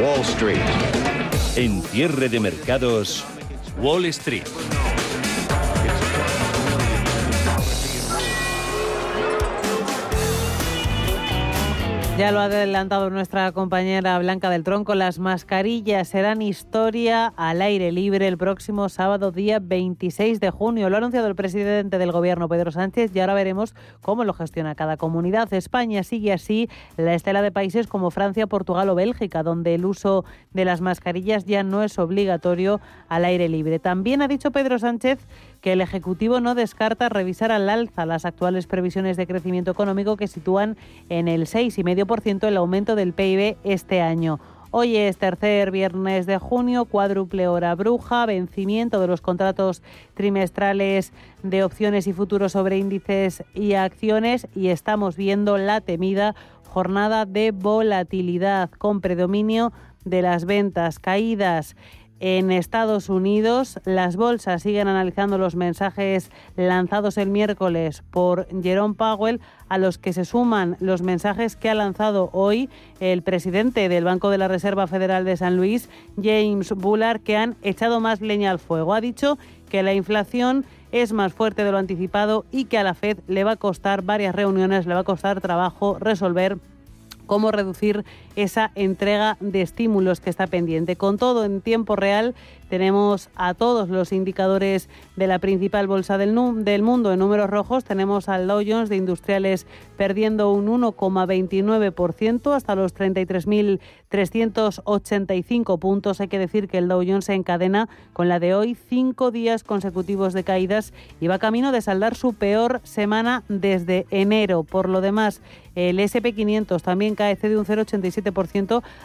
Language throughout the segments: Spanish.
Wall Street. En cierre de mercados, Wall Street. Ya lo ha adelantado nuestra compañera Blanca del Tronco, las mascarillas serán historia al aire libre el próximo sábado día 26 de junio. Lo ha anunciado el presidente del gobierno Pedro Sánchez y ahora veremos cómo lo gestiona cada comunidad. España sigue así la estela de países como Francia, Portugal o Bélgica, donde el uso de las mascarillas ya no es obligatorio al aire libre. También ha dicho Pedro Sánchez que el Ejecutivo no descarta revisar al alza las actuales previsiones de crecimiento económico que sitúan en el 6,5% el aumento del PIB este año. Hoy es tercer viernes de junio, cuádruple hora bruja, vencimiento de los contratos trimestrales de opciones y futuros sobre índices y acciones y estamos viendo la temida jornada de volatilidad con predominio de las ventas caídas en Estados Unidos. Las bolsas siguen analizando los mensajes lanzados el miércoles por Jerome Powell, a los que se suman los mensajes que ha lanzado hoy el presidente del Banco de la Reserva Federal de San Luis, James Bullard, que han echado más leña al fuego. Ha dicho que la inflación es más fuerte de lo anticipado y que a la Fed le va a costar varias reuniones, le va a costar trabajo resolver cómo reducir esa entrega de estímulos que está pendiente. Con todo, en tiempo real tenemos a todos los indicadores de la principal bolsa del, del mundo en números rojos. Tenemos al Dow Jones de Industriales perdiendo un 1,29% hasta los 33.385 puntos. Hay que decir que el Dow Jones se encadena con la de hoy cinco días consecutivos de caídas y va camino de saldar su peor semana desde enero. Por lo demás, el SP500 también cae de un 0,87%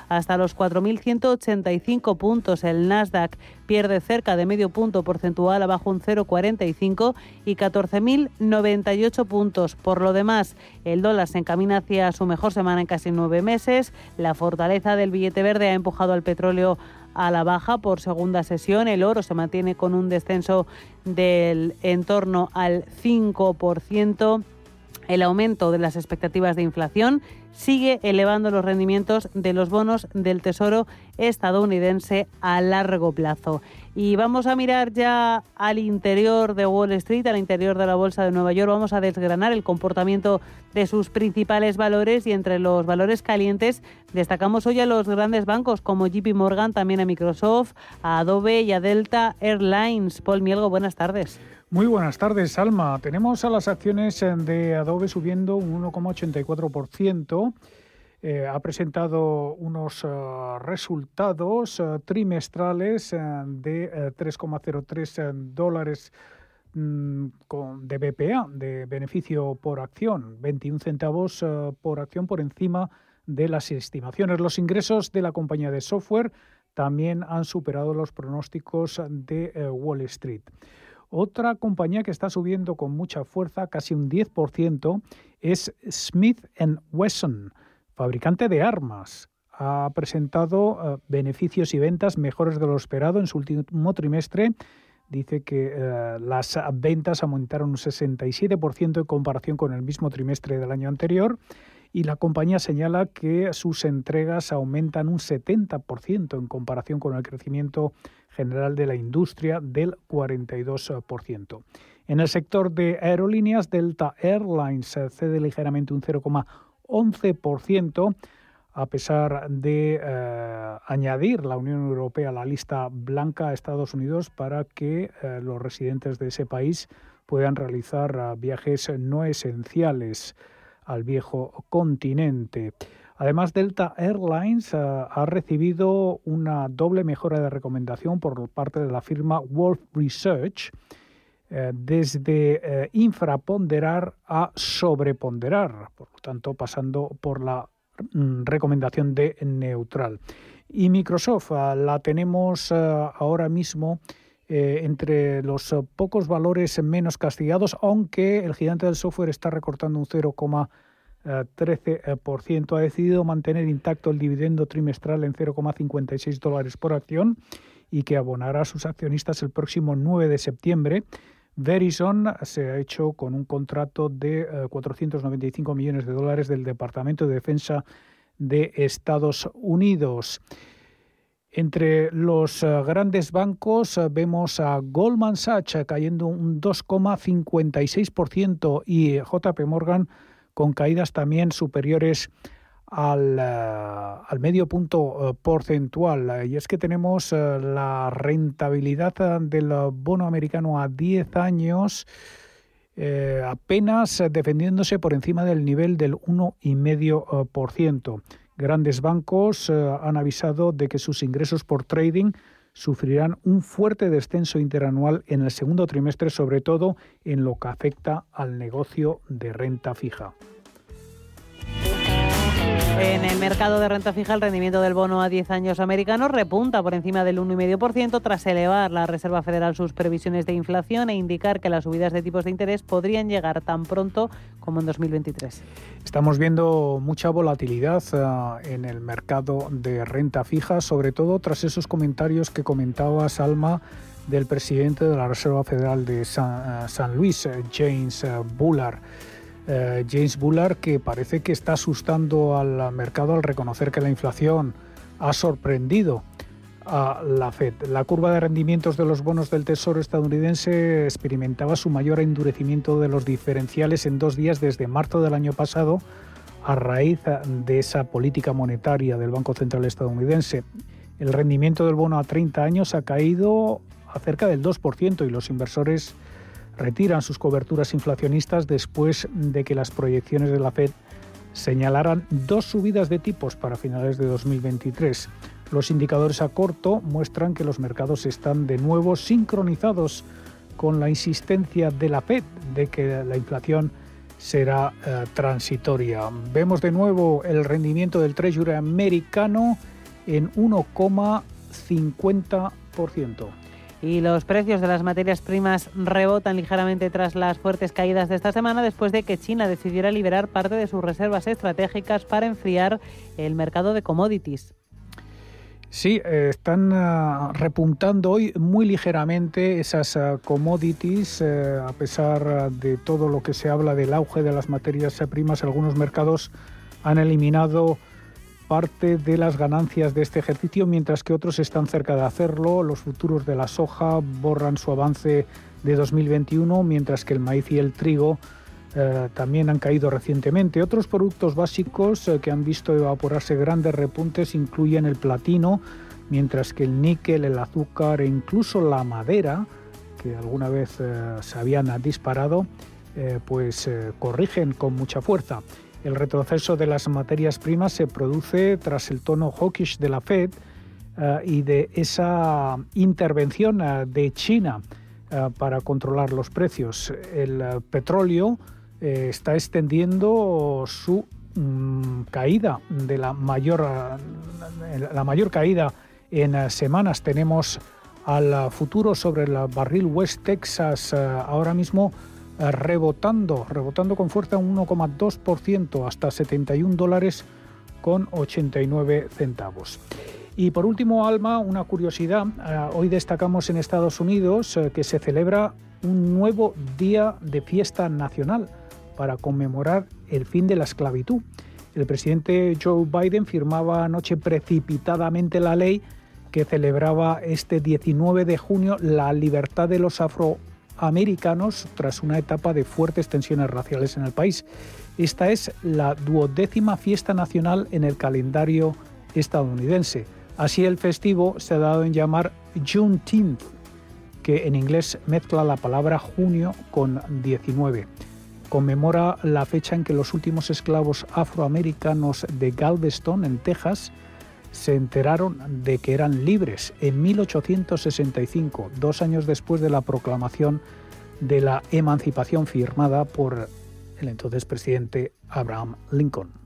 hasta los 4.185 puntos. El Nasdaq pierde cerca de medio punto porcentual, abajo un 0,45 y 14.098 puntos. Por lo demás, el dólar se encamina hacia su mejor semana en casi nueve meses. La fortaleza del billete verde ha empujado al petróleo a la baja por segunda sesión. El oro se mantiene con un descenso del entorno al 5% el aumento de las expectativas de inflación sigue elevando los rendimientos de los bonos del Tesoro estadounidense a largo plazo. Y vamos a mirar ya al interior de Wall Street, al interior de la Bolsa de Nueva York. Vamos a desgranar el comportamiento de sus principales valores y entre los valores calientes destacamos hoy a los grandes bancos como JP Morgan, también a Microsoft, a Adobe y a Delta Airlines. Paul Mielgo, buenas tardes. Muy buenas tardes, Alma. Tenemos a las acciones de Adobe subiendo un 1,84%. Eh, ha presentado unos eh, resultados trimestrales de 3,03 dólares mm, de BPA, de beneficio por acción, 21 centavos por acción por encima de las estimaciones. Los ingresos de la compañía de software también han superado los pronósticos de Wall Street. Otra compañía que está subiendo con mucha fuerza, casi un 10%, es Smith Wesson, fabricante de armas. Ha presentado eh, beneficios y ventas mejores de lo esperado en su último trimestre. Dice que eh, las ventas aumentaron un 67% en comparación con el mismo trimestre del año anterior y la compañía señala que sus entregas aumentan un 70% en comparación con el crecimiento general de la industria del 42%. En el sector de aerolíneas, Delta Airlines cede ligeramente un 0,11% a pesar de eh, añadir la Unión Europea a la lista blanca a Estados Unidos para que eh, los residentes de ese país puedan realizar eh, viajes no esenciales al viejo continente. Además, Delta Airlines eh, ha recibido una doble mejora de recomendación por parte de la firma Wolf Research, eh, desde eh, infraponderar a sobreponderar, por lo tanto pasando por la mm, recomendación de neutral. Y Microsoft la tenemos ah, ahora mismo entre los pocos valores menos castigados, aunque el gigante del software está recortando un 0,13%. Ha decidido mantener intacto el dividendo trimestral en 0,56 dólares por acción y que abonará a sus accionistas el próximo 9 de septiembre. Verizon se ha hecho con un contrato de 495 eh, millones de dólares del Departamento de Defensa de Estados Unidos. Entre los eh, grandes bancos eh, vemos a Goldman Sachs cayendo un 2,56% y JP Morgan con caídas también superiores al, eh, al medio punto eh, porcentual. Y es que tenemos eh, la rentabilidad del bono americano a 10 años apenas defendiéndose por encima del nivel del 1,5%. Grandes bancos han avisado de que sus ingresos por trading sufrirán un fuerte descenso interanual en el segundo trimestre, sobre todo en lo que afecta al negocio de renta fija. En el mercado de renta fija, el rendimiento del bono a 10 años americano repunta por encima del 1,5% tras elevar la Reserva Federal sus previsiones de inflación e indicar que las subidas de tipos de interés podrían llegar tan pronto como en 2023. Estamos viendo mucha volatilidad eh, en el mercado de renta fija, sobre todo tras esos comentarios que comentaba Salma del presidente de la Reserva Federal de San, eh, Luis, eh, James Bullard. Eh, James Bullard, que parece que está asustando al mercado al reconocer que la inflación ha sorprendido a la Fed. La curva de rendimientos de los bonos del Tesoro estadounidense experimentaba su mayor endurecimiento de los diferenciales en dos días desde marzo del año pasado a raíz de esa política monetaria del Banco Central estadounidense. El rendimiento del bono a 30 años ha caído a cerca del 2% y los inversores retiran sus coberturas inflacionistas después de que las proyecciones de la Fed señalaran dos subidas de tipos para finales de 2023. Los indicadores a corto muestran que los mercados están de nuevo sincronizados con la insistencia de la Fed de que la inflación será eh, transitoria. Vemos de nuevo el rendimiento del Treasury americano en 1,50% y los precios de las materias primas rebotan ligeramente tras las fuertes caídas de esta semana después de que China decidiera liberar parte de sus reservas estratégicas para enfriar el mercado de commodities. Sí, eh, están ah, repuntando hoy muy ligeramente esas ah, commodities, eh, a pesar de todo lo que se habla del auge de las materias primas. Algunos mercados han eliminado parte de las ganancias de este ejercicio, mientras que otros están cerca de hacerlo. Los futuros de la soja borran su avance de 2021, mientras que el maíz y el trigo eh, también han caído recientemente. Otros productos básicos eh, que han visto evaporarse grandes repuntes incluyen el platino, mientras que el níquel, el azúcar e incluso la madera, que alguna vez eh, se habían disparado, pues corrigen con mucha fuerza. El retroceso de las materias primas se produce tras el tono hawkish de la Fed eh, y de esa intervención eh, de China eh, para controlar los precios. El petróleo está extendiendo su mm, caída de la mayor, la mayor caída en semanas. Tenemos al futuro sobre el barril West Texas ahora mismo rebotando, rebotando con fuerza un 1,2% hasta 71 dólares con 89 centavos. Y por último, Alma, una curiosidad. Eh, hoy destacamos en Estados Unidos eh, que se celebra un nuevo día de fiesta nacional para conmemorar el fin de la esclavitud. El presidente Joe Biden firmaba anoche precipitadamente la ley que celebraba este 19 de junio la libertad de los afro americanos tras una etapa de fuertes tensiones raciales en el país. Esta es la duodécima fiesta nacional en el calendario estadounidense. Así el festivo se ha dado en llamar Juneteenth, que en inglés mezcla la palabra junio con 19. Conmemora la fecha en que los últimos esclavos afroamericanos de Galveston, en Texas, se enteraron de que eran libres en 1865, dos años después de la proclamación de la emancipación firmada por el entonces presidente Abraham Lincoln.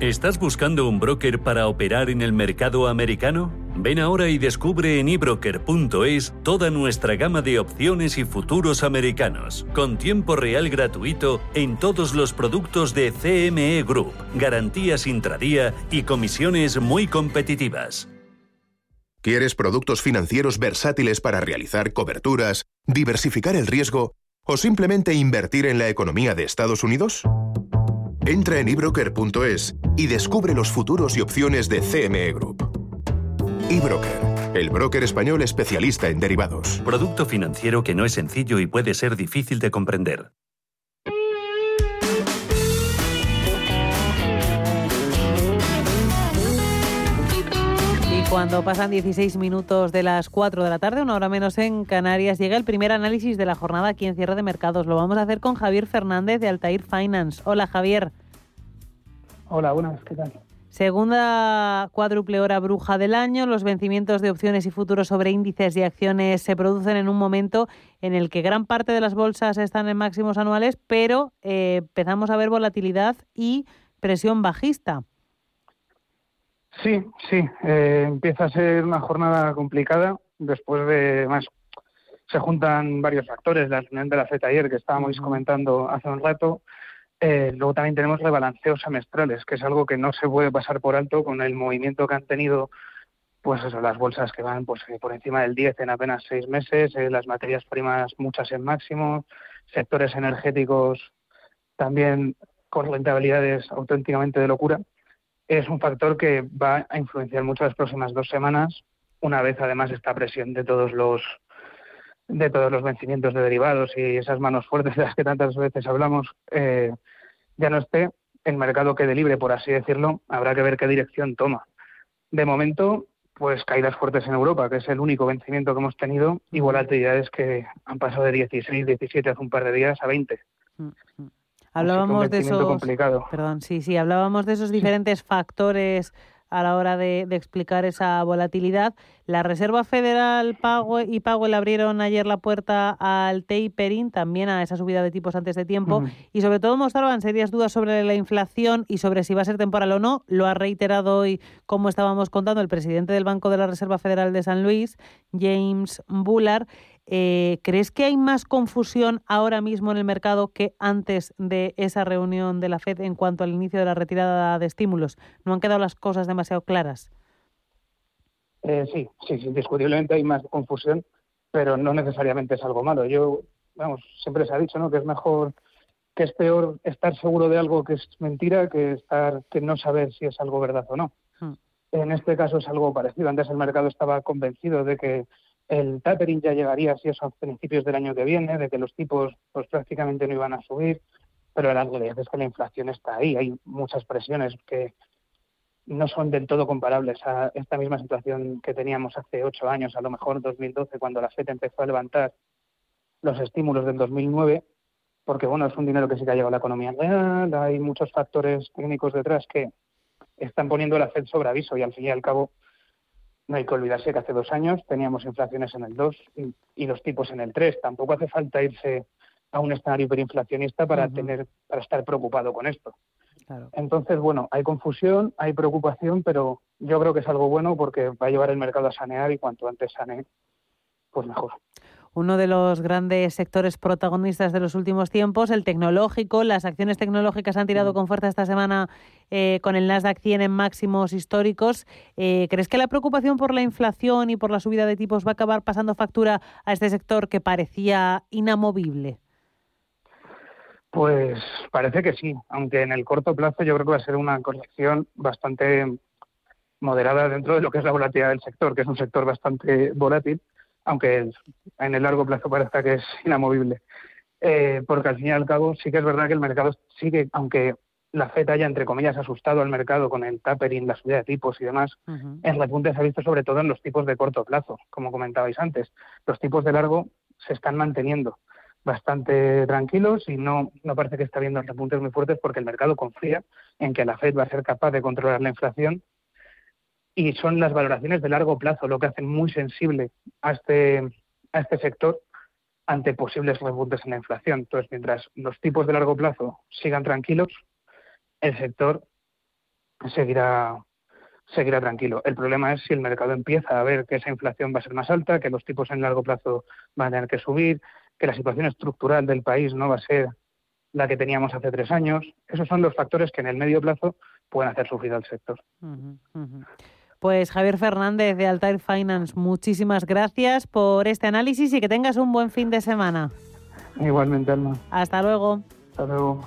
¿Estás buscando un broker para operar en el mercado americano? Ven ahora y descubre en ebroker.es toda nuestra gama de opciones y futuros americanos, con tiempo real gratuito en todos los productos de CME Group, garantías intradía y comisiones muy competitivas. ¿Quieres productos financieros versátiles para realizar coberturas, diversificar el riesgo o simplemente invertir en la economía de Estados Unidos? Entra en ebroker.es y descubre los futuros y opciones de CME Group. eBroker, el broker español especialista en derivados. Producto financiero que no es sencillo y puede ser difícil de comprender. Cuando pasan 16 minutos de las 4 de la tarde, una hora menos en Canarias, llega el primer análisis de la jornada aquí en Cierre de Mercados. Lo vamos a hacer con Javier Fernández de Altair Finance. Hola Javier. Hola, buenas, ¿qué tal? Segunda cuádruple hora bruja del año, los vencimientos de opciones y futuros sobre índices y acciones se producen en un momento en el que gran parte de las bolsas están en máximos anuales, pero eh, empezamos a ver volatilidad y presión bajista. Sí, sí, eh, empieza a ser una jornada complicada después de más. Se juntan varios factores, la reunión de la FED ayer que estábamos comentando hace un rato, eh, luego también tenemos rebalanceos semestrales, que es algo que no se puede pasar por alto con el movimiento que han tenido pues eso, las bolsas que van pues por encima del 10 en apenas seis meses, eh, las materias primas muchas en máximo, sectores energéticos también con rentabilidades auténticamente de locura. Es un factor que va a influenciar mucho las próximas dos semanas, una vez además esta presión de todos los de todos los vencimientos de derivados y esas manos fuertes de las que tantas veces hablamos eh, ya no esté, el mercado quede libre, por así decirlo, habrá que ver qué dirección toma. De momento, pues caídas fuertes en Europa, que es el único vencimiento que hemos tenido, y volatilidades que han pasado de 16, 17 hace un par de días a 20. Hablábamos de esos. Perdón, sí, sí, hablábamos de esos diferentes factores a la hora de, explicar esa volatilidad. La Reserva Federal pago y Powell abrieron ayer la puerta al tapering, también a esa subida de tipos antes de tiempo, y sobre todo mostraban serias dudas sobre la inflación y sobre si va a ser temporal o no. Lo ha reiterado hoy, como estábamos contando, el presidente del Banco de la Reserva Federal de San Luis, James Bullard. Eh, ¿Crees que hay más confusión ahora mismo en el mercado que antes de esa reunión de la Fed en cuanto al inicio de la retirada de estímulos? ¿No han quedado las cosas demasiado claras? Eh, sí, sí, indiscutiblemente hay más confusión, pero no necesariamente es algo malo. Yo, vamos, siempre se ha dicho, ¿no? Que es mejor, que es peor estar seguro de algo que es mentira que estar, que no saber si es algo verdad o no. Hmm. En este caso es algo parecido. Antes el mercado estaba convencido de que el tapering ya llegaría así a principios del año que viene, de que los tipos pues prácticamente no iban a subir, pero la realidad es que la inflación está ahí. Hay muchas presiones que no son del todo comparables a esta misma situación que teníamos hace ocho años, a lo mejor 2012, cuando la FED empezó a levantar los estímulos del 2009, porque bueno, es un dinero que sí que ha llegado a la economía real, hay muchos factores técnicos detrás que están poniendo la FED sobre aviso y al fin y al cabo no hay que olvidarse que hace dos años teníamos inflaciones en el 2 y, los tipos en el 3. Tampoco hace falta irse a un escenario hiperinflacionista para tener para estar preocupado con esto. Entonces, bueno, hay confusión, hay preocupación, pero yo creo que es algo bueno porque va a llevar el mercado a sanear y cuanto antes sane, pues mejor uno de los grandes sectores protagonistas de los últimos tiempos, el tecnológico. Las acciones tecnológicas han tirado mm. con fuerza esta semana eh, con el Nasdaq 100 en máximos históricos. Eh, ¿Crees que la preocupación por la inflación y por la subida de tipos va a acabar pasando factura a este sector que parecía inamovible? Pues parece que sí, aunque en el corto plazo yo creo que va a ser una corrección bastante moderada dentro de lo que es la volatilidad del sector, que es un sector bastante volátil aunque en el largo plazo parezca que es inamovible. Eh, porque al fin y al cabo sí que es verdad que el mercado sigue, aunque la FED haya, entre comillas, asustado al mercado con el tapering, la subida de tipos y demás, el repunte se ha visto sobre todo en los tipos de corto plazo, como comentabais antes. Los tipos de largo se están manteniendo bastante tranquilos y no, no parece que está habiendo repuntes muy fuertes porque el mercado confía en que la Fed va a ser capaz de controlar la inflación y son las valoraciones de largo plazo lo que hacen muy sensible a este, a este sector ante posibles repuntes en la inflación. Entonces, mientras los tipos de largo plazo sigan tranquilos, el sector seguirá seguirá tranquilo. El problema es si el mercado empieza a ver que esa inflación va a ser más alta, que los tipos en largo plazo van a tener que subir, que la situación estructural del país no va a ser la que teníamos hace tres años. Esos son los factores que en el medio plazo pueden hacer sufrir al sector. Pues Javier Fernández de Altair Finance, muchísimas gracias por este análisis y que tengas un buen fin de semana. Igualmente, Alma. Hasta luego. Hasta luego.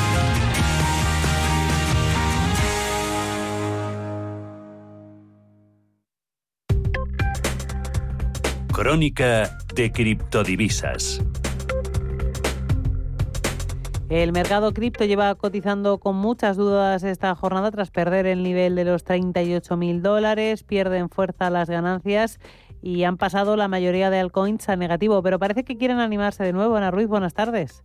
Crónica de criptodivisas. El mercado cripto lleva cotizando con muchas dudas esta jornada tras perder el nivel de los 38.000 dólares, pierden fuerza las ganancias y han pasado la mayoría de altcoins a negativo, pero parece que quieren animarse de nuevo. Ana Ruiz, buenas tardes.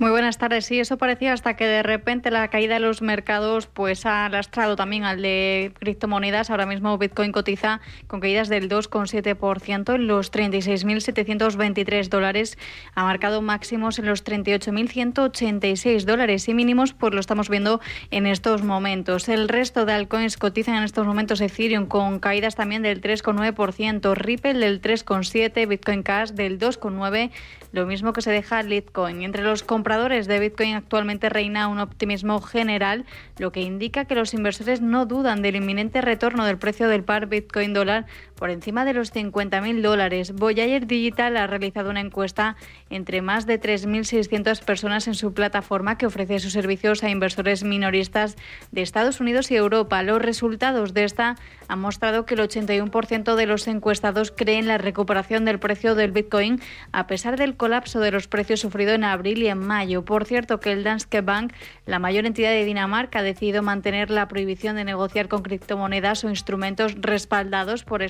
Muy buenas tardes. Sí, eso parecía hasta que de repente la caída de los mercados pues ha lastrado también al de criptomonedas. Ahora mismo Bitcoin cotiza con caídas del 2,7% en los 36.723 dólares. Ha marcado máximos en los 38.186 dólares y mínimos pues lo estamos viendo en estos momentos. El resto de altcoins cotizan en estos momentos Ethereum con caídas también del 3,9%, Ripple del 3,7%, Bitcoin Cash del 2,9%, lo mismo que se deja Litecoin. Entre los compradores de Bitcoin actualmente reina un optimismo general, lo que indica que los inversores no dudan del inminente retorno del precio del par Bitcoin dólar por encima de los 50.000 dólares. Voyager Digital ha realizado una encuesta entre más de 3.600 personas en su plataforma que ofrece sus servicios a inversores minoristas de Estados Unidos y Europa. Los resultados de esta han mostrado que el 81% de los encuestados creen la recuperación del precio del Bitcoin a pesar del colapso de los precios sufrido en abril y en mayo. Por cierto, que el Danske Bank, la mayor entidad de Dinamarca, ha decidido mantener la prohibición de negociar con criptomonedas o instrumentos respaldados por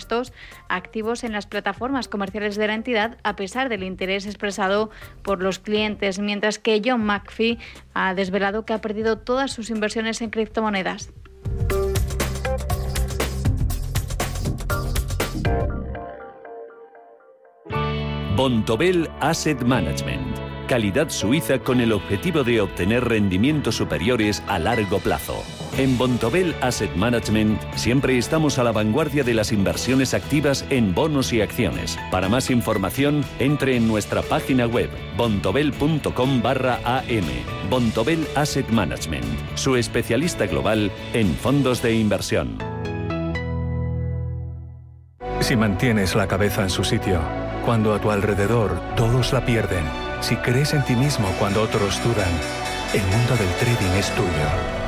activos en las plataformas comerciales de la entidad, a pesar del interés expresado por los clientes, mientras que John McPhee ha desvelado que ha perdido todas sus inversiones en criptomonedas. Bontobel Asset Management. Calidad suiza con el objetivo de obtener rendimientos superiores a largo plazo. En Bontobel Asset Management siempre estamos a la vanguardia de las inversiones activas en bonos y acciones. Para más información, entre en nuestra página web bontobel.com barra am. Bontobel Asset Management, su especialista global en fondos de inversión. Si mantienes la cabeza en su sitio, cuando a tu alrededor todos la pierden, si crees en ti mismo cuando otros dudan, el mundo del trading es tuyo.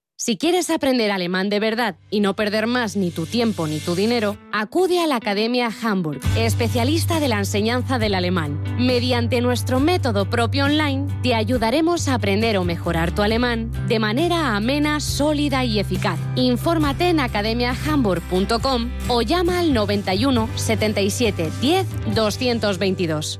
Si quieres aprender alemán de verdad y no perder más ni tu tiempo ni tu dinero, acude a la Academia Hamburg, especialista de la enseñanza del alemán. Mediante nuestro método propio online, te ayudaremos a aprender o mejorar tu alemán de manera amena, sólida y eficaz. Infórmate en academiahamburg.com o llama al 91 77 10 222.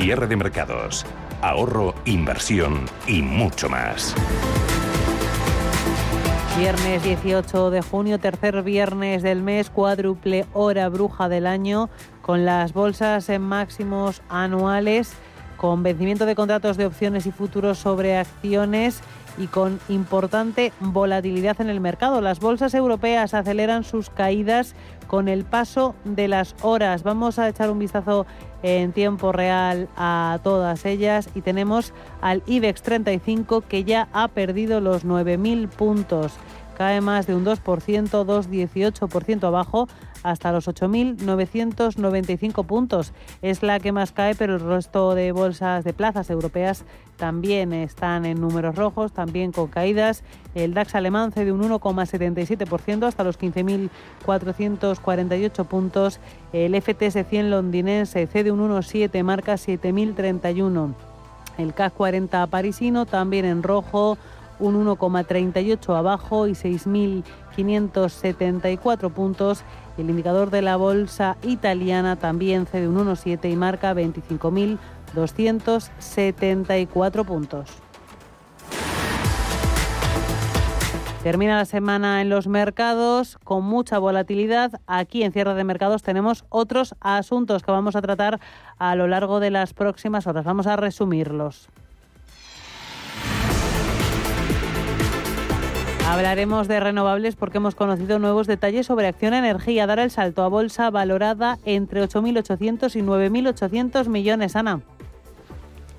Cierre de mercados, ahorro, inversión y mucho más. Viernes 18 de junio, tercer viernes del mes, cuádruple hora bruja del año, con las bolsas en máximos anuales, con vencimiento de contratos de opciones y futuros sobre acciones y con importante volatilidad en el mercado. Las bolsas europeas aceleran sus caídas con el paso de las horas. Vamos a echar un vistazo en tiempo real a todas ellas y tenemos al IBEX 35 que ya ha perdido los 9.000 puntos. Cae más de un 2%, 2,18% abajo hasta los 8.995 puntos. Es la que más cae, pero el resto de bolsas de plazas europeas también están en números rojos, también con caídas. El DAX alemán cede un 1,77% hasta los 15.448 puntos. El FTS 100 londinense cede un 1,7, marca 7.031. El CAC 40 parisino también en rojo, un 1,38 abajo y 6.574 puntos. El indicador de la bolsa italiana también cede un 1,7 y marca 25.274 puntos. Termina la semana en los mercados con mucha volatilidad. Aquí en cierre de mercados tenemos otros asuntos que vamos a tratar a lo largo de las próximas horas. Vamos a resumirlos. Hablaremos de renovables porque hemos conocido nuevos detalles sobre Acción Energía, dar el salto a bolsa valorada entre 8.800 y 9.800 millones, Ana.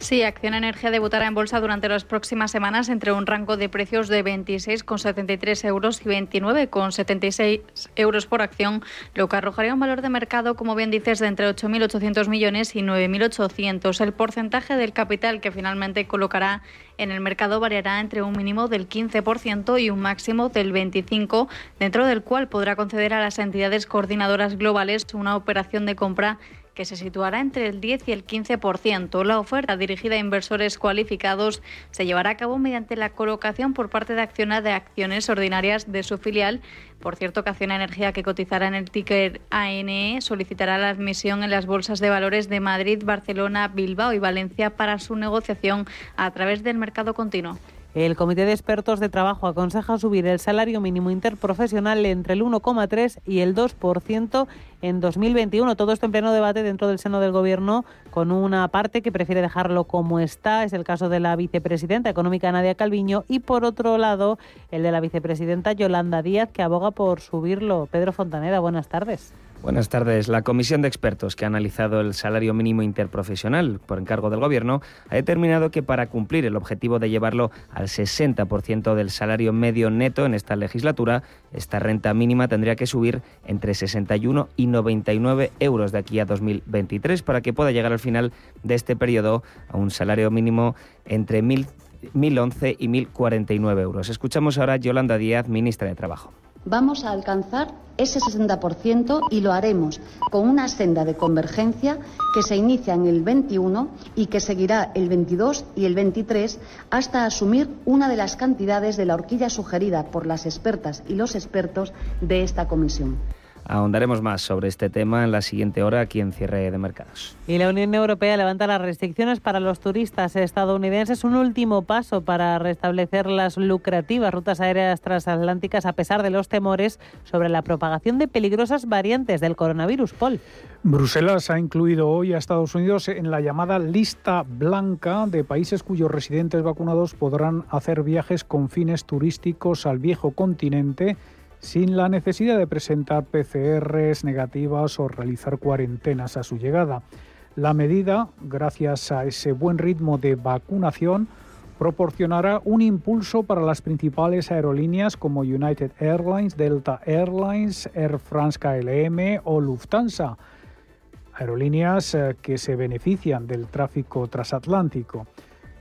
Sí, Acción Energía debutará en bolsa durante las próximas semanas entre un rango de precios de 26,73 euros y 29,76 euros por acción, lo que arrojaría un valor de mercado, como bien dices, de entre 8.800 millones y 9.800. El porcentaje del capital que finalmente colocará en el mercado variará entre un mínimo del 15% y un máximo del 25%, dentro del cual podrá conceder a las entidades coordinadoras globales una operación de compra que se situará entre el 10 y el 15%. La oferta dirigida a inversores cualificados se llevará a cabo mediante la colocación por parte de Acciona de acciones ordinarias de su filial. Por cierto, que Acciona Energía, que cotizará en el ticker ANE, solicitará la admisión en las bolsas de valores de Madrid, Barcelona, Bilbao y Valencia para su negociación a través del mercado continuo. El Comité de Expertos de Trabajo aconseja subir el salario mínimo interprofesional entre el 1,3 y el 2% en 2021. Todo esto en pleno debate dentro del seno del Gobierno con una parte que prefiere dejarlo como está, es el caso de la vicepresidenta económica Nadia Calviño, y por otro lado el de la vicepresidenta Yolanda Díaz, que aboga por subirlo. Pedro Fontaneda, buenas tardes. Buenas tardes. La comisión de expertos que ha analizado el salario mínimo interprofesional por encargo del Gobierno ha determinado que para cumplir el objetivo de llevarlo al 60% del salario medio neto en esta legislatura, esta renta mínima tendría que subir entre 61 y 99 euros de aquí a 2023 para que pueda llegar al final de este periodo a un salario mínimo entre 1.011 y 1.049 euros. Escuchamos ahora a Yolanda Díaz, ministra de Trabajo. Vamos a alcanzar ese 60% y lo haremos con una senda de convergencia que se inicia en el 21 y que seguirá el 22 y el 23 hasta asumir una de las cantidades de la horquilla sugerida por las expertas y los expertos de esta comisión. Ahondaremos más sobre este tema en la siguiente hora aquí en Cierre de Mercados. Y la Unión Europea levanta las restricciones para los turistas estadounidenses, un último paso para restablecer las lucrativas rutas aéreas transatlánticas a pesar de los temores sobre la propagación de peligrosas variantes del coronavirus. Paul. Bruselas ha incluido hoy a Estados Unidos en la llamada lista blanca de países cuyos residentes vacunados podrán hacer viajes con fines turísticos al viejo continente sin la necesidad de presentar PCRs negativas o realizar cuarentenas a su llegada. La medida, gracias a ese buen ritmo de vacunación, proporcionará un impulso para las principales aerolíneas como United Airlines, Delta Airlines, Air France KLM o Lufthansa, aerolíneas eh, que se benefician del tráfico transatlántico.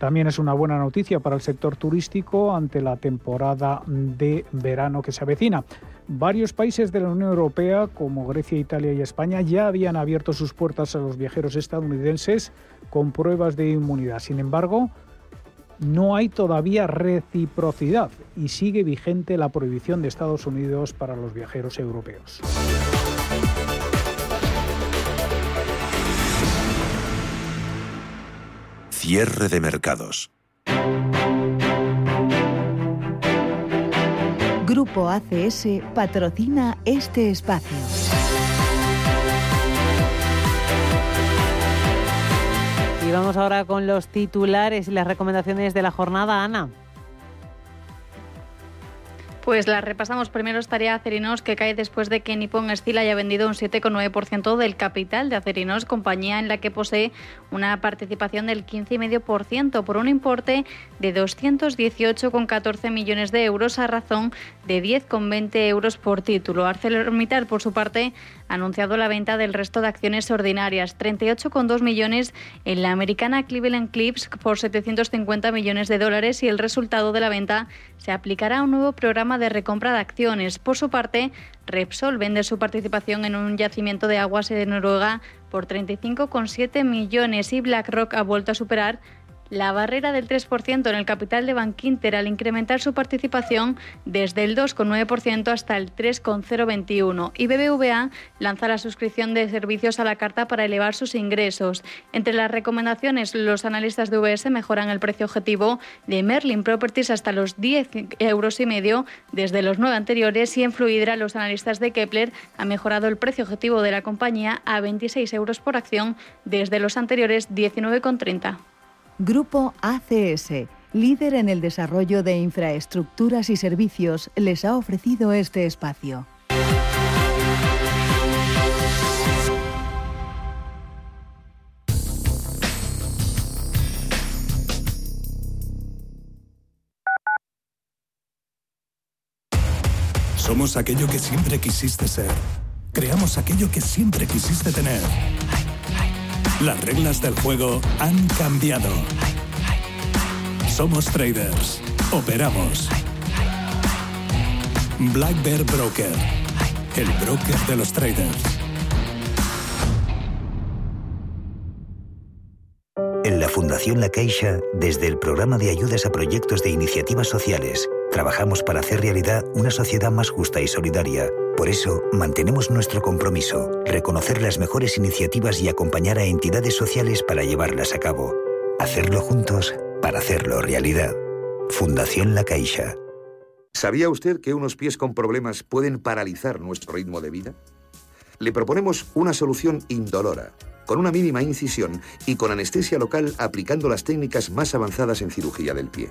También es una buena noticia para el sector turístico ante la temporada de verano que se avecina. Varios países de la Unión Europea, como Grecia, Italia y España, ya habían abierto sus puertas a los viajeros estadounidenses con pruebas de inmunidad. Sin embargo, no hay todavía reciprocidad y sigue vigente la prohibición de Estados Unidos para los viajeros europeos. Cierre de mercados. Grupo ACS patrocina este espacio. Y vamos ahora con los titulares y las recomendaciones de la jornada, Ana. Pues la repasamos. Primero estaría Acerinos, que cae después de que Nippon Steel haya vendido un 7,9% del capital de Acerinos, compañía en la que posee una participación del 15,5% por un importe de 218,14 millones de euros a razón de 10,20 euros por título. ArcelorMittal, por su parte, anunciado la venta del resto de acciones ordinarias, 38,2 millones en la americana Cleveland Clips por 750 millones de dólares y el resultado de la venta se aplicará a un nuevo programa de recompra de acciones. Por su parte, Repsol vende su participación en un yacimiento de aguas de Noruega por 35,7 millones y BlackRock ha vuelto a superar la barrera del 3% en el capital de Bankinter al incrementar su participación desde el 2,9% hasta el 3,021 y BBVA lanza la suscripción de servicios a la carta para elevar sus ingresos. Entre las recomendaciones, los analistas de UBS mejoran el precio objetivo de Merlin Properties hasta los 10 euros y medio desde los 9 anteriores y en Fluidra los analistas de Kepler han mejorado el precio objetivo de la compañía a 26 euros por acción desde los anteriores 19,30. Grupo ACS, líder en el desarrollo de infraestructuras y servicios, les ha ofrecido este espacio. Somos aquello que siempre quisiste ser. Creamos aquello que siempre quisiste tener. Las reglas del juego han cambiado. Somos traders. Operamos. Black Bear Broker. El broker de los traders. En la Fundación La Caixa, desde el programa de ayudas a proyectos de iniciativas sociales, trabajamos para hacer realidad una sociedad más justa y solidaria por eso, mantenemos nuestro compromiso, reconocer las mejores iniciativas y acompañar a entidades sociales para llevarlas a cabo. Hacerlo juntos para hacerlo realidad. Fundación La Caixa. ¿Sabía usted que unos pies con problemas pueden paralizar nuestro ritmo de vida? Le proponemos una solución indolora, con una mínima incisión y con anestesia local aplicando las técnicas más avanzadas en cirugía del pie.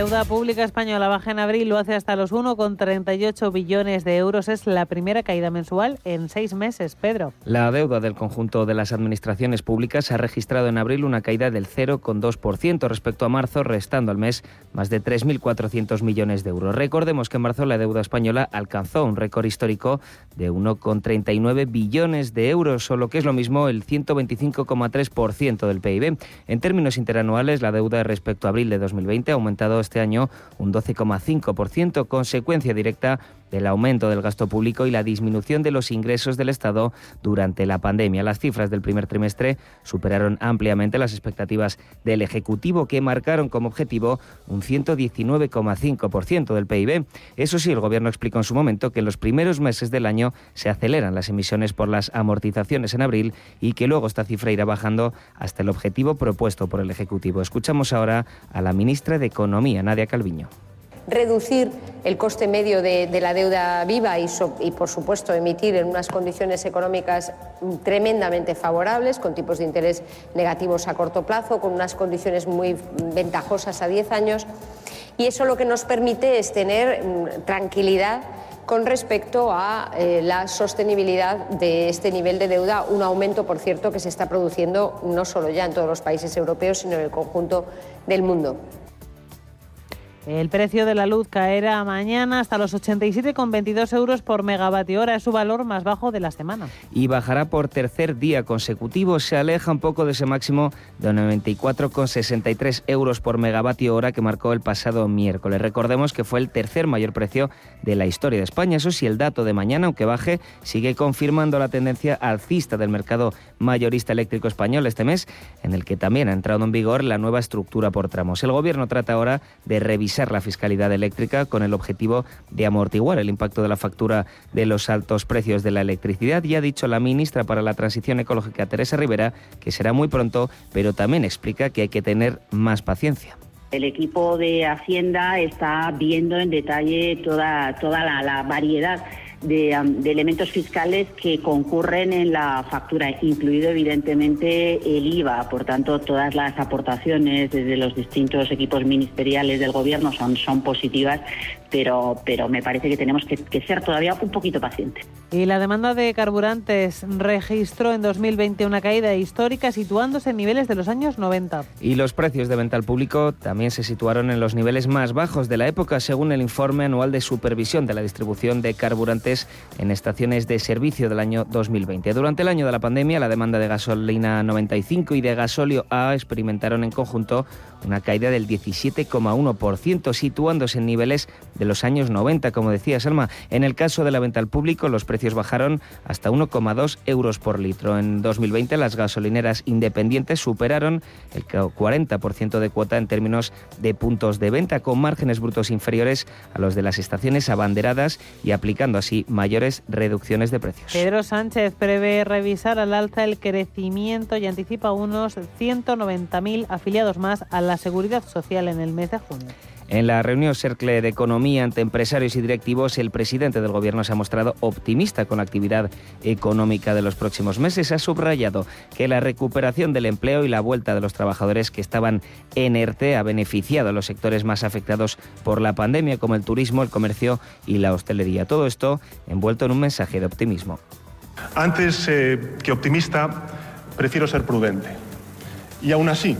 Deuda pública española baja en abril, lo hace hasta los 1,38 billones de euros. Es la primera caída mensual en seis meses, Pedro. La deuda del conjunto de las administraciones públicas ha registrado en abril una caída del 0,2% respecto a marzo, restando al mes más de 3.400 millones de euros. Recordemos que en marzo la deuda española alcanzó un récord histórico de 1,39 billones de euros, o lo que es lo mismo el 125,3% del PIB. En términos interanuales, la deuda respecto a abril de 2020 aumentó este año un 12,5%, consecuencia directa del aumento del gasto público y la disminución de los ingresos del Estado durante la pandemia. Las cifras del primer trimestre superaron ampliamente las expectativas del Ejecutivo, que marcaron como objetivo un 119,5% del PIB. Eso sí, el Gobierno explicó en su momento que en los primeros meses del año se aceleran las emisiones por las amortizaciones en abril y que luego esta cifra irá bajando hasta el objetivo propuesto por el Ejecutivo. Escuchamos ahora a la ministra de Economía, Nadia Calviño reducir el coste medio de, la deuda viva y, por supuesto, emitir en unas condiciones económicas tremendamente favorables, con tipos de interés negativos a corto plazo, con unas condiciones muy ventajosas a 10 años. Y eso lo que nos permite es tener mm, tranquilidad con respecto a eh, la sostenibilidad de este nivel de deuda, un aumento, por cierto, que se está produciendo no solo ya en todos los países europeos, sino en el conjunto del mundo. El precio de la luz caerá mañana hasta los 87,22 euros por megavatio hora. Es su valor más bajo de la semana. Y bajará por tercer día consecutivo. Se aleja un poco de ese máximo de 94,63 euros por megavatio hora que marcó el pasado miércoles. Recordemos que fue el tercer mayor precio de la historia de España. Eso sí, el dato de mañana, aunque baje, sigue confirmando la tendencia alcista del mercado mayorista eléctrico español este mes, en el que también ha entrado en vigor la nueva estructura por tramos. El Gobierno trata ahora de revisar la fiscalidad eléctrica con el objetivo de amortiguar el impacto de la factura de los altos precios de la electricidad. Y ha dicho la ministra para la Transición Ecológica, Teresa Rivera, que será muy pronto, pero también explica que hay que tener más paciencia. El equipo de Hacienda está viendo en detalle toda, toda la variedad de, elementos fiscales que concurren en la factura, incluido evidentemente el IVA. Por tanto, todas las aportaciones desde los distintos equipos ministeriales del Gobierno son, son positivas, pero, pero me parece que tenemos que, que ser todavía un poquito pacientes. Y la demanda de carburantes registró en 2020 una caída histórica situándose en niveles de los años 90. Y los precios de venta al público también se situaron en los niveles más bajos de la época, según el informe anual de supervisión de la distribución de carburantes en estaciones de servicio del año 2020. Durante el año de la pandemia, la demanda de gasolina 95 y de gasóleo A experimentaron en conjunto una caída del 17,1%, situándose en niveles de los años 90, como decía Salma. En el caso de la venta al público, los precios bajaron hasta 1,2 euros por litro. En 2020, las gasolineras independientes superaron el 40% de cuota en términos de puntos de venta, con márgenes brutos inferiores a los de las estaciones abanderadas y aplicando así mayores reducciones de precios. Pedro Sánchez prevé revisar al alza el crecimiento y anticipa unos 190.000 afiliados más a la seguridad social en el mes de junio. En la reunión Cercle de Economía ante empresarios y directivos, el presidente del Gobierno se ha mostrado optimista con la actividad económica de los próximos meses. Ha subrayado que la recuperación del empleo y la vuelta de los trabajadores que estaban en ERTE ha beneficiado a los sectores más afectados por la pandemia, como el turismo, el comercio y la hostelería. Todo esto envuelto en un mensaje de optimismo. Antes eh, que optimista, prefiero ser prudente. Y aún así,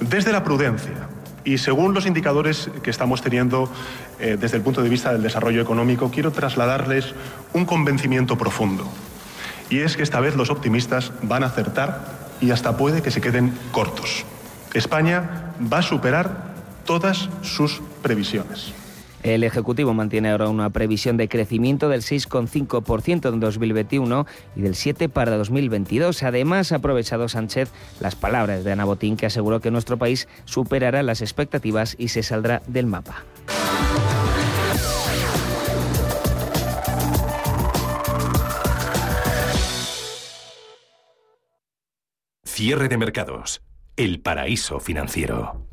desde la prudencia y según los indicadores que estamos teniendo eh, desde el punto de vista del desarrollo económico, quiero trasladarles un convencimiento profundo. Y es que esta vez los optimistas van a acertar y hasta puede que se queden cortos. España va a superar todas sus previsiones. El Ejecutivo mantiene ahora una previsión de crecimiento del 6,5% en 2021 y del 7% para 2022. Además, ha aprovechado Sánchez las palabras de Ana Botín, que aseguró que nuestro país superará las expectativas y se saldrá del mapa. Cierre de mercados. El paraíso financiero.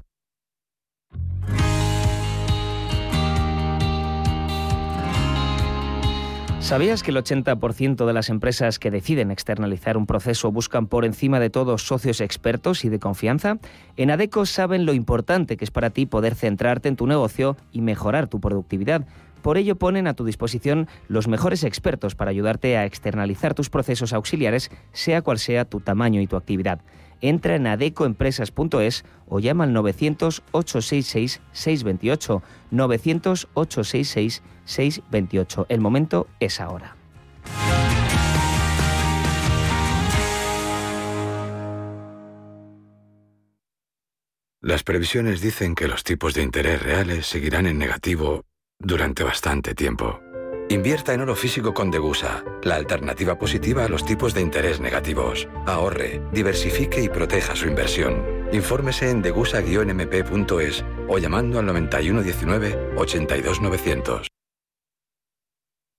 ¿Sabías que el 80% de las empresas que deciden externalizar un proceso buscan por encima de todo socios expertos y de confianza? En ADECO saben lo importante que es para ti poder centrarte en tu negocio y mejorar tu productividad. Por ello ponen a tu disposición los mejores expertos para ayudarte a externalizar tus procesos auxiliares, sea cual sea tu tamaño y tu actividad. Entra en adecoempresas.es o llama al 900-866-628. 900-866-628. El momento es ahora. Las previsiones dicen que los tipos de interés reales seguirán en negativo durante bastante tiempo. Invierta en oro físico con Degusa, la alternativa positiva a los tipos de interés negativos. Ahorre, diversifique y proteja su inversión. Infórmese en degusa-mp.es o llamando al 9119 82900.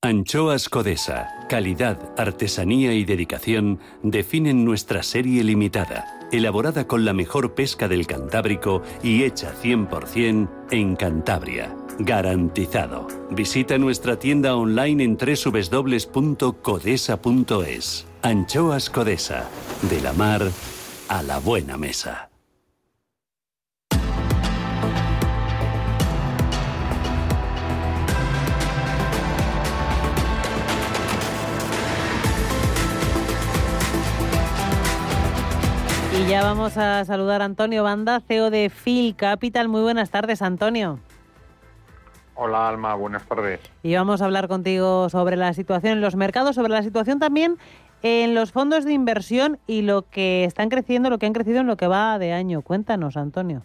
Anchoas Codesa, calidad, artesanía y dedicación definen nuestra serie limitada, elaborada con la mejor pesca del Cantábrico y hecha 100% en Cantabria. Garantizado. Visita nuestra tienda online en www.codesa.es. Anchoas Codesa, de la mar a la buena mesa. Y ya vamos a saludar a Antonio Banda, CEO de Phil Capital. Muy buenas tardes, Antonio. Hola Alma, buenas tardes. Y vamos a hablar contigo sobre la situación en los mercados, sobre la situación también en los fondos de inversión y lo que están creciendo, lo que han crecido en lo que va de año. Cuéntanos, Antonio.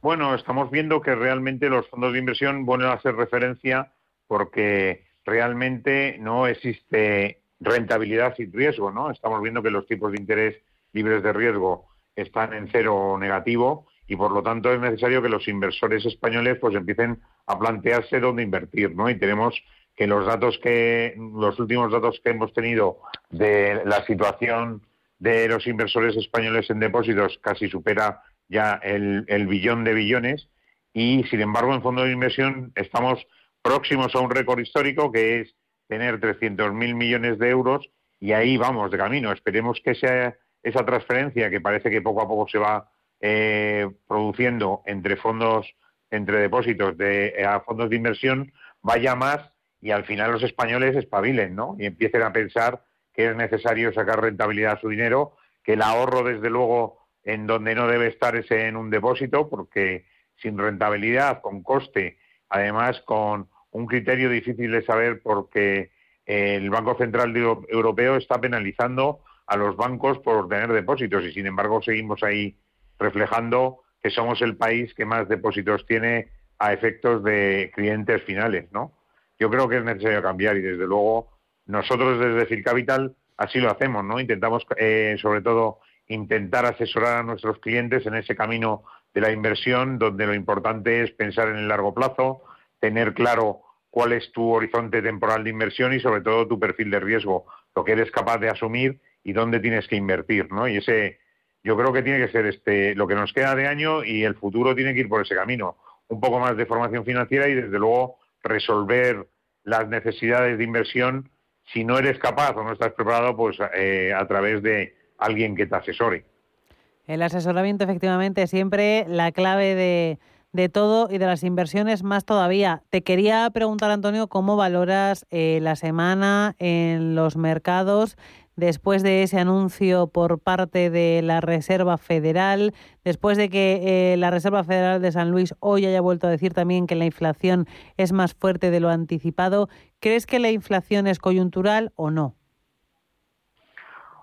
Bueno, estamos viendo que realmente los fondos de inversión vuelven a ser referencia porque realmente no existe rentabilidad sin riesgo, ¿no? Estamos viendo que los tipos de interés libres de riesgo están en cero negativo y por lo tanto es necesario que los inversores españoles pues empiecen a plantearse dónde invertir, ¿no? Y tenemos que los datos que los últimos datos que hemos tenido de la situación de los inversores españoles en depósitos casi supera ya el, billón de billones y sin embargo en fondos de inversión estamos próximos a un récord histórico que es tener 300.000 millones de euros y ahí vamos de camino. Esperemos que sea esa transferencia que parece que poco a poco se va eh, produciendo entre fondos, entre depósitos de eh, a fondos de inversión vaya más y al final los españoles espabilen, ¿no? Y empiecen a pensar que es necesario sacar rentabilidad a su dinero, que el ahorro desde luego en donde no debe estar es en un depósito, porque sin rentabilidad, con coste, además con un criterio difícil de saber porque el Banco Central Europeo está penalizando a los bancos por tener depósitos y sin embargo seguimos ahí reflejando que somos el país que más depósitos tiene a efectos de clientes finales, ¿no? Yo creo que es necesario cambiar y desde luego nosotros desde Phil Capital así lo hacemos, ¿no? Intentamos eh, sobre todo intentar asesorar a nuestros clientes en ese camino de la inversión donde lo importante es pensar en el largo plazo, tener claro cuál es tu horizonte temporal de inversión y sobre todo tu perfil de riesgo, lo que eres capaz de asumir y dónde tienes que invertir, ¿no? Y ese yo creo que tiene que ser este lo que nos queda de año y el futuro tiene que ir por ese camino. Un poco más de formación financiera y desde luego resolver las necesidades de inversión si no eres capaz o no estás preparado, pues eh, a través de alguien que te asesore. El asesoramiento, efectivamente, siempre la clave de, todo y de las inversiones más todavía. Te quería preguntar, Antonio, cómo valoras eh, la semana en los mercados después de ese anuncio por parte de la Reserva Federal, después de que eh, la Reserva Federal de San Luis hoy haya vuelto a decir también que la inflación es más fuerte de lo anticipado, ¿crees que la inflación es coyuntural o no?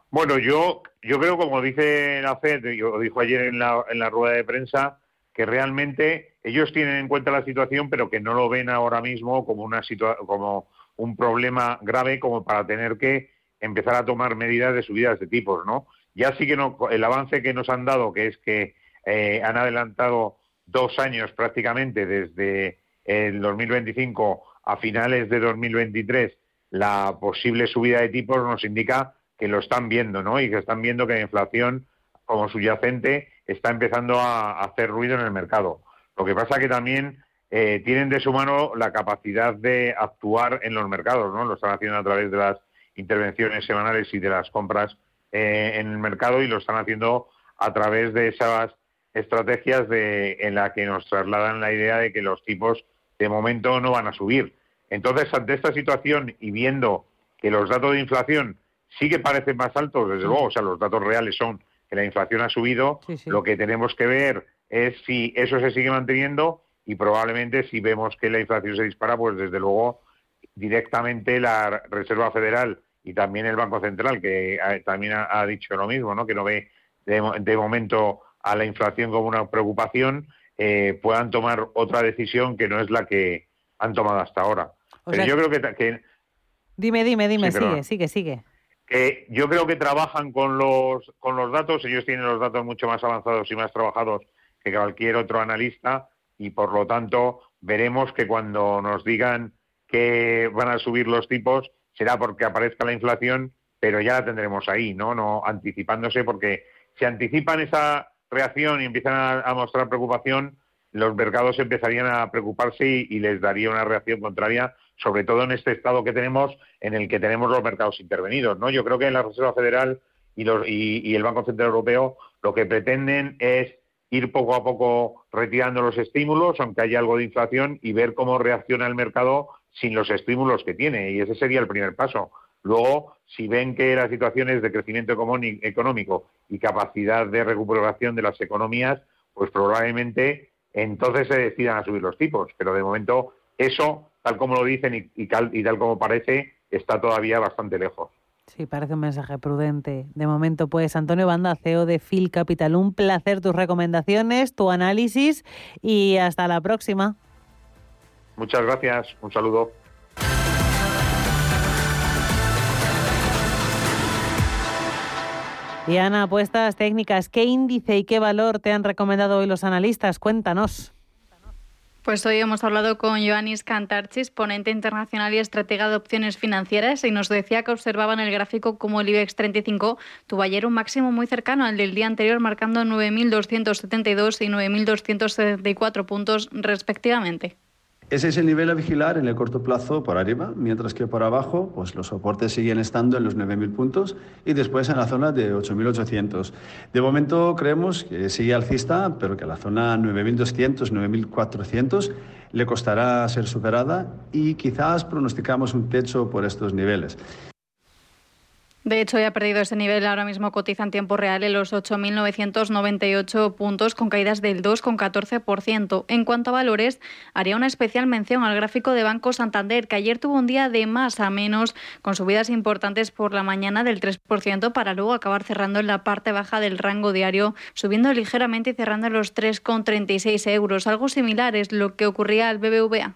Bueno, yo, yo creo, como dice la FED, lo dijo ayer en la, en la rueda de prensa, que realmente ellos tienen en cuenta la situación, pero que no lo ven ahora mismo como una como un problema grave como para tener que empezar a tomar medidas de subidas de tipos, ¿no? Ya sí que no, el avance que nos han dado, que es que eh, han adelantado dos años prácticamente desde el 2025 a finales de 2023 la posible subida de tipos nos indica que lo están viendo, ¿no? Y que están viendo que la inflación como subyacente está empezando a, hacer ruido en el mercado. Lo que pasa que también eh, tienen de su mano la capacidad de actuar en los mercados, ¿no? Lo están haciendo a través de las intervenciones semanales y de las compras eh, en el mercado y lo están haciendo a través de esas estrategias de, en las que nos trasladan la idea de que los tipos de momento no van a subir. Entonces, ante esta situación y viendo que los datos de inflación sí que parecen más altos, desde luego, o sea, los datos reales son que la inflación ha subido, lo que tenemos que ver es si eso se sigue manteniendo y probablemente si vemos que la inflación se dispara, pues desde luego directamente la Reserva Federal y también el Banco Central, que también ha, dicho lo mismo, ¿no? que no ve de, momento a la inflación como una preocupación, eh, puedan tomar otra decisión que no es la que han tomado hasta ahora. Pero yo creo que, Dime, dime, dime, sigue, sigue, sigue. yo creo que trabajan con los, con los datos, ellos tienen los datos mucho más avanzados y más trabajados que cualquier otro analista y por lo tanto veremos que cuando nos digan que van a subir los tipos será porque aparezca la inflación, pero ya la tendremos ahí, ¿no? No anticipándose porque si anticipan esa reacción y empiezan a, mostrar preocupación, los mercados empezarían a preocuparse y, les daría una reacción contraria, sobre todo en este estado que tenemos, en el que tenemos los mercados intervenidos. ¿no? Yo creo que la Reserva Federal y, los, y, el Banco Central Europeo lo que pretenden es ir poco a poco retirando los estímulos, aunque haya algo de inflación, y ver cómo reacciona el mercado sin los estímulos que tiene. Y ese sería el primer paso. Luego, si ven que las situaciones de crecimiento económico y capacidad de recuperación de las economías, pues probablemente entonces se decidan a subir los tipos. Pero de momento eso, tal como lo dicen y, tal, como parece, está todavía bastante lejos. Sí, parece un mensaje prudente. De momento, pues, Antonio Banda, CEO de Phil Capital, un placer tus recomendaciones, tu análisis y hasta la próxima. Muchas gracias, un saludo. Y Ana, apuestas técnicas, ¿qué índice y qué valor te han recomendado hoy los analistas? Cuéntanos. Pues hoy hemos hablado con Ioannis Cantarchis, ponente internacional y estratega de opciones financieras, y nos decía que observaba en el gráfico como el IBEX 35 tuvo ayer un máximo muy cercano al del día anterior, marcando 9.272 y 9.274 puntos respectivamente. Ese es el nivel a vigilar en el corto plazo por arriba, mientras que por abajo pues los soportes siguen estando en los 9.000 puntos y después en la zona de 8.800. De momento creemos que sigue alcista, pero que la zona 9.200, 9.400 le costará ser superada y quizás pronosticamos un techo por estos niveles. De hecho, ya ha perdido ese nivel. Ahora mismo cotiza en tiempo real en los 8.998 puntos, con caídas del 2,14%. En cuanto a valores, haría una especial mención al gráfico de Banco Santander, que ayer tuvo un día de más a menos, con subidas importantes por la mañana del 3%, para luego acabar cerrando en la parte baja del rango diario, subiendo ligeramente y cerrando en los 3,36 euros. Algo similar es lo que ocurría al BBVA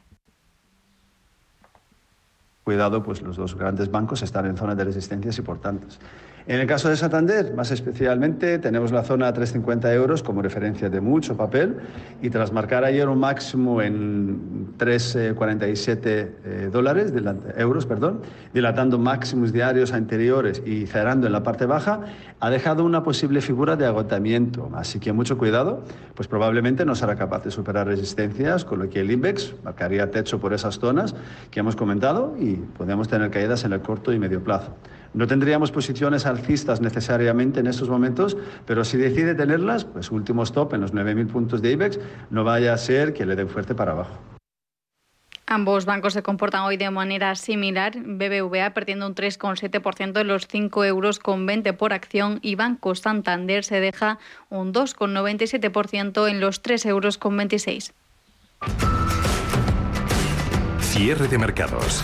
cuidado, pues los dos grandes bancos están en zonas de resistencias importantes. En el caso de Santander, más especialmente, tenemos la zona 350 euros como referencia de mucho papel y tras marcar ayer un máximo en 3,47 eh, dólares, euros, perdón, dilatando máximos diarios anteriores y cerrando en la parte baja, ha dejado una posible figura de agotamiento. Así que mucho cuidado, pues probablemente no será capaz de superar resistencias, con lo que el IBEX marcaría techo por esas zonas que hemos comentado y podemos tener caídas en el corto y medio plazo. No tendríamos posiciones alcistas necesariamente en estos momentos, pero si decide tenerlas, pues último stop en los 9.000 puntos de IBEX, no vaya a ser que le den fuerte para abajo. Ambos bancos se comportan hoy de manera similar. BBVA perdiendo un 3,7% en los 5 euros con 20 por acción y Banco Santander se deja un 2,97% en los 3 euros con 26. Cierre de mercados.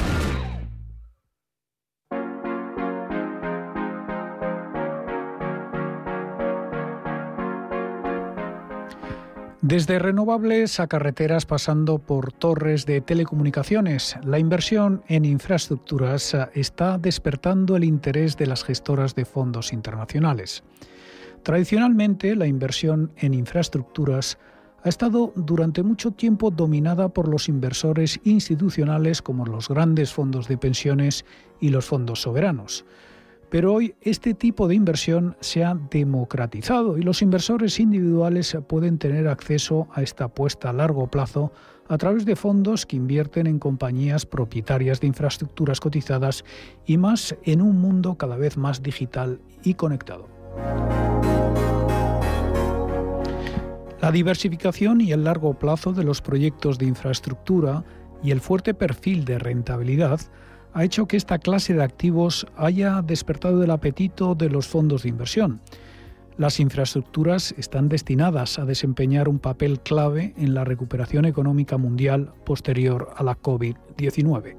Desde renovables a carreteras pasando por torres de telecomunicaciones, la inversión en infraestructuras está despertando el interés de las gestoras de fondos internacionales. Tradicionalmente, la inversión en infraestructuras ha estado durante mucho tiempo dominada por los inversores institucionales como los grandes fondos de pensiones y los fondos soberanos. Pero hoy este tipo de inversión se ha democratizado y los inversores individuales pueden tener acceso a esta apuesta a largo plazo a través de fondos que invierten en compañías propietarias de infraestructuras cotizadas y más en un mundo cada vez más digital y conectado. La diversificación y el largo plazo de los proyectos de infraestructura y el fuerte perfil de rentabilidad ha hecho que esta clase de activos haya despertado el apetito de los fondos de inversión. Las infraestructuras están destinadas a desempeñar un papel clave en la recuperación económica mundial posterior a la COVID-19.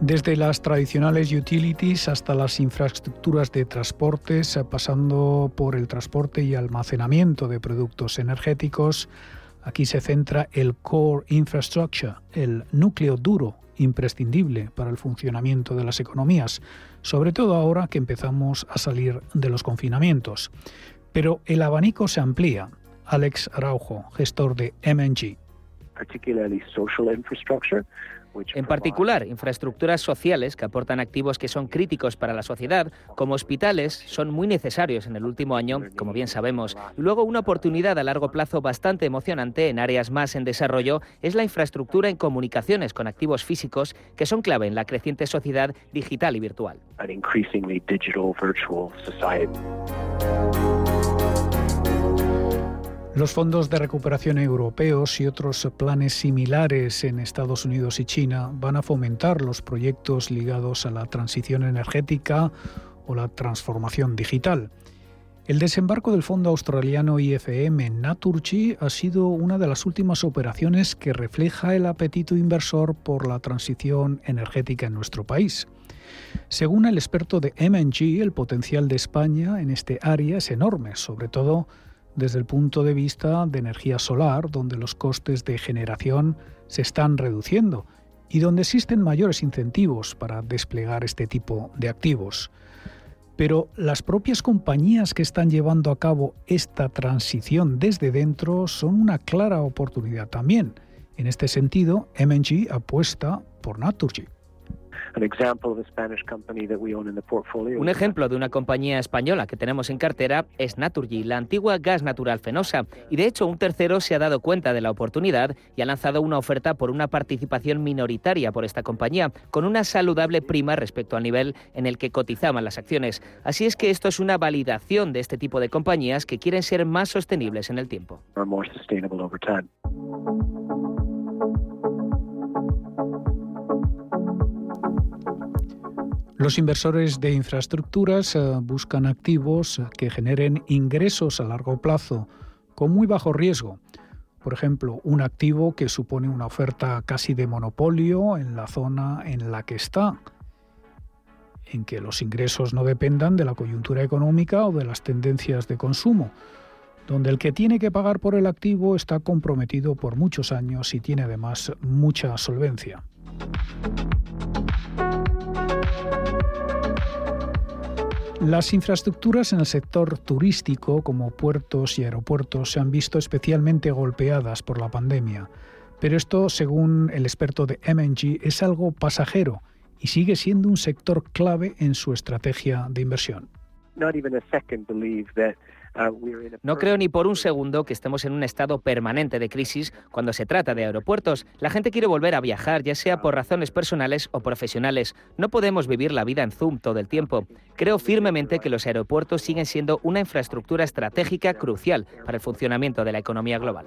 Desde las tradicionales utilities hasta las infraestructuras de transportes, pasando por el transporte y almacenamiento de productos energéticos, Aquí se centra el core infrastructure, el núcleo duro imprescindible para el funcionamiento de las economías, sobre todo ahora que empezamos a salir de los confinamientos. Pero el abanico se amplía. Alex Araujo, gestor de MNG. En particular, infraestructuras sociales que aportan activos que son críticos para la sociedad, como hospitales, son muy necesarios en el último año, como bien sabemos. Y luego, una oportunidad a largo plazo bastante emocionante en áreas más en desarrollo es la infraestructura en comunicaciones con activos físicos que son clave en la creciente sociedad digital y virtual. Los fondos de recuperación europeos y otros planes similares en Estados Unidos y China van a fomentar los proyectos ligados a la transición energética o la transformación digital. El desembarco del fondo australiano IFM en Naturgy ha sido una de las últimas operaciones que refleja el apetito inversor por la transición energética en nuestro país. Según el experto de MNG, el potencial de España en este área es enorme, sobre todo desde el punto de vista de energía solar, donde los costes de generación se están reduciendo y donde existen mayores incentivos para desplegar este tipo de activos. Pero las propias compañías que están llevando a cabo esta transición desde dentro son una clara oportunidad también. En este sentido, MNG apuesta por Naturgy. Un ejemplo de una compañía española que tenemos en cartera es Naturgy, la antigua gas natural fenosa, y de hecho un tercero se ha dado cuenta de la oportunidad y ha lanzado una oferta por una participación minoritaria por esta compañía, con una saludable prima respecto al nivel en el que cotizaban las acciones. Así es que esto es una validación de este tipo de compañías que quieren ser más sostenibles en el tiempo. Los inversores de infraestructuras eh, buscan activos que generen ingresos a largo plazo con muy bajo riesgo. Por ejemplo, un activo que supone una oferta casi de monopolio en la zona en la que está, en que los ingresos no dependan de la coyuntura económica o de las tendencias de consumo, donde el que tiene que pagar por el activo está comprometido por muchos años y tiene además mucha solvencia. Las infraestructuras en el sector turístico, como puertos y aeropuertos, se han visto especialmente golpeadas por la pandemia. Pero esto, según el experto de MNG, es algo pasajero y sigue siendo un sector clave en su estrategia de inversión. Uh, no creo ni por un segundo que estemos en un estado permanente de crisis cuando se trata de aeropuertos. La gente quiere volver a viajar, ya sea por razones personales o profesionales. No podemos vivir la vida en Zoom todo el tiempo. Creo firmemente que los aeropuertos siguen siendo una infraestructura estratégica crucial para el funcionamiento de la economía global.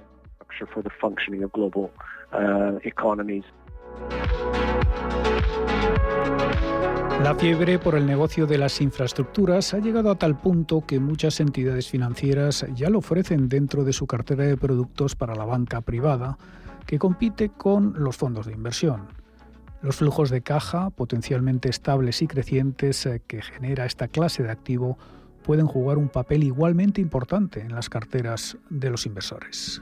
La fiebre por el negocio de las infraestructuras ha llegado a tal punto que muchas entidades financieras ya lo ofrecen dentro de su cartera de productos para la banca privada, que compite con los fondos de inversión. Los flujos de caja potencialmente estables y crecientes eh, que genera esta clase de activo pueden jugar un papel igualmente importante en las carteras de los inversores.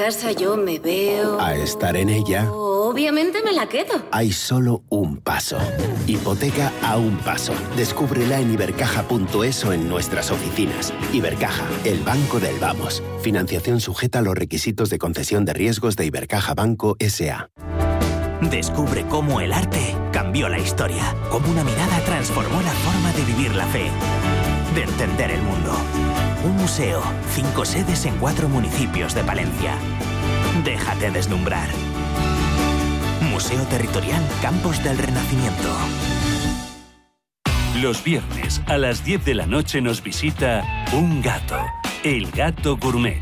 casa yo me veo... A estar en ella... Obviamente me la quedo. Hay solo un paso. Hipoteca a un paso. Descúbrela en ibercaja.es o en nuestras oficinas. Ibercaja, el banco del vamos. Financiación sujeta a los requisitos de concesión de riesgos de Ibercaja Banco S.A. Descubre cómo el arte cambió la historia, cómo una mirada transformó la forma de vivir la fe, de entender el mundo. Un museo, cinco sedes en cuatro municipios de Palencia. Déjate deslumbrar. Museo Territorial Campos del Renacimiento. Los viernes a las 10 de la noche nos visita un gato, el gato gourmet.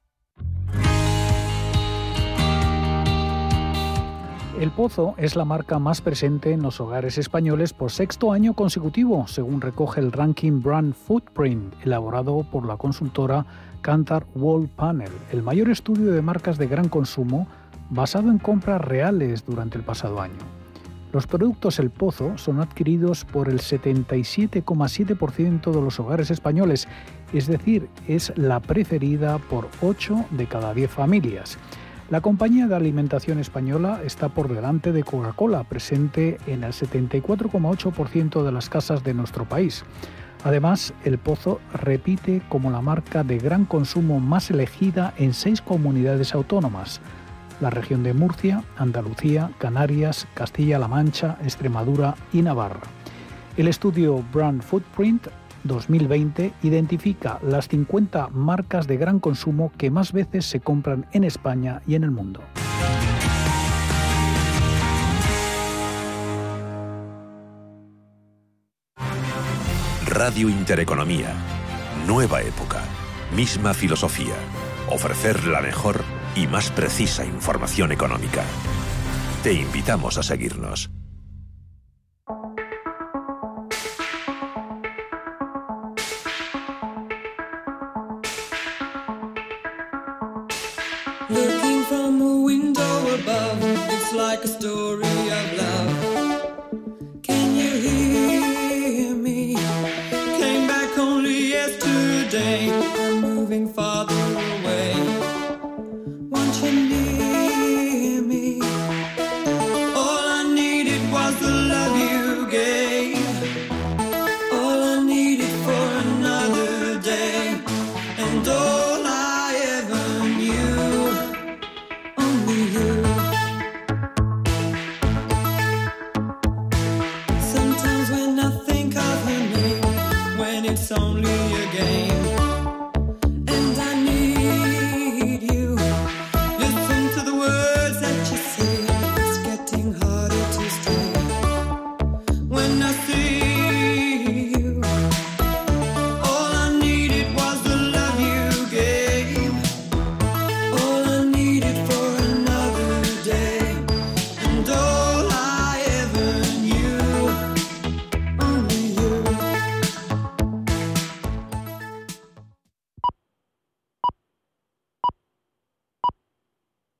El Pozo es la marca más presente en los hogares españoles por sexto año consecutivo, según recoge el ranking Brand Footprint, elaborado por la consultora Kantar Wall Panel, el mayor estudio de marcas de gran consumo basado en compras reales durante el pasado año. Los productos El Pozo son adquiridos por el 77,7% de los hogares españoles, es decir, es la preferida por 8 de cada 10 familias. La compañía de alimentación española está por delante de Coca-Cola, presente en el 74,8% de las casas de nuestro país. Además, El Pozo repite como la marca de gran consumo más elegida en seis comunidades autónomas. La región de Murcia, Andalucía, Canarias, Castilla-La Mancha, Extremadura y Navarra. El estudio Brand Footprint 2020 identifica las 50 marcas de gran consumo que más veces se compran en España y en el mundo. Radio Intereconomía. Nueva época. Misma filosofía. Ofrecer la mejor y más precisa información económica. Te invitamos a seguirnos.